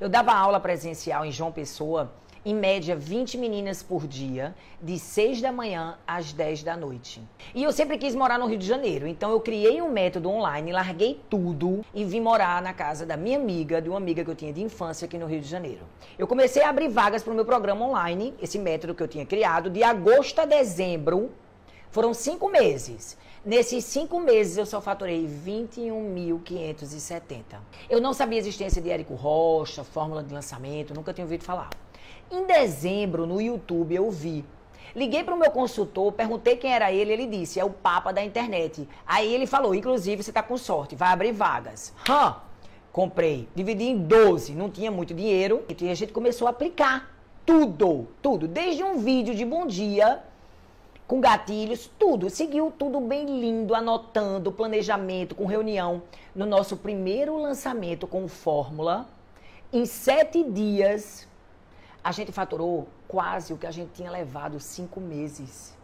Eu dava aula presencial em João Pessoa, em média 20 meninas por dia, de 6 da manhã às 10 da noite. E eu sempre quis morar no Rio de Janeiro, então eu criei um método online, larguei tudo e vim morar na casa da minha amiga, de uma amiga que eu tinha de infância aqui no Rio de Janeiro. Eu comecei a abrir vagas para o meu programa online, esse método que eu tinha criado, de agosto a dezembro. Foram cinco meses. Nesses cinco meses eu só faturei 21.570. Eu não sabia a existência de Érico Rocha, fórmula de lançamento, nunca tinha ouvido falar. Em dezembro, no YouTube, eu vi. Liguei para o meu consultor, perguntei quem era ele, ele disse, é o papa da internet. Aí ele falou, inclusive, você está com sorte, vai abrir vagas. Hã? Comprei, dividi em 12, não tinha muito dinheiro, e a gente começou a aplicar tudo, tudo, desde um vídeo de bom dia, com gatilhos, tudo, seguiu tudo bem lindo, anotando, planejamento, com reunião. No nosso primeiro lançamento com fórmula, em sete dias, a gente faturou quase o que a gente tinha levado cinco meses.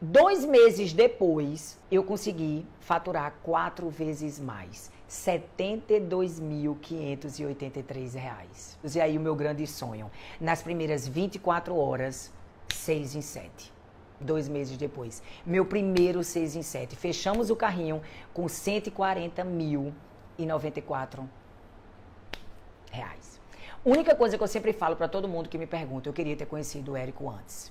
Dois meses depois, eu consegui faturar quatro vezes mais. R$ 72.583. E aí o meu grande sonho. Nas primeiras 24 horas, 6 em 7. Dois meses depois. Meu primeiro 6 em 7. Fechamos o carrinho com 140 mil e 94 reais. Única coisa que eu sempre falo para todo mundo que me pergunta, eu queria ter conhecido o Érico antes.